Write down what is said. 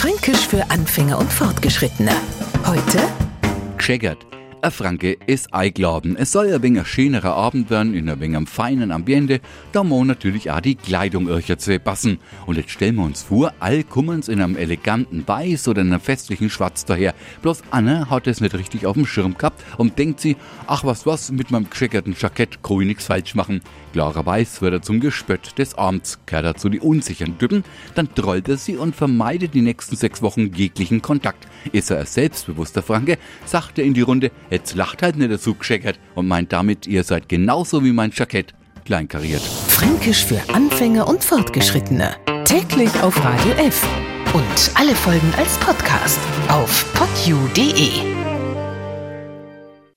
Fränkisch für Anfänger und Fortgeschrittene. Heute Gescheggert. Ein Franke ist eingeladen. Es soll ein wenig ein schönerer Abend werden, in ein wenig feinen Ambiente. Da muss natürlich auch die Kleidung zu passen. Und jetzt stellen wir uns vor, all kommen's in einem eleganten Weiß oder in einem festlichen Schwarz daher. Bloß Anne hat es nicht richtig auf dem Schirm gehabt und denkt sie, ach was was, mit meinem gescheckerten Jackett kann ich nichts falsch machen. Klarerweise wird er zum Gespött des Abends, kehrt er zu die unsicheren Typen, dann trollt er sie und vermeidet die nächsten sechs Wochen jeglichen Kontakt. Ist er ein selbstbewusster Franke, sagt er in die Runde, jetzt lacht halt nicht dazu gescheckert und meint damit, ihr seid genauso wie mein Jackett. Kleinkariert. Fränkisch für Anfänger und Fortgeschrittene. Täglich auf Radio F. Und alle Folgen als Podcast auf podu.de.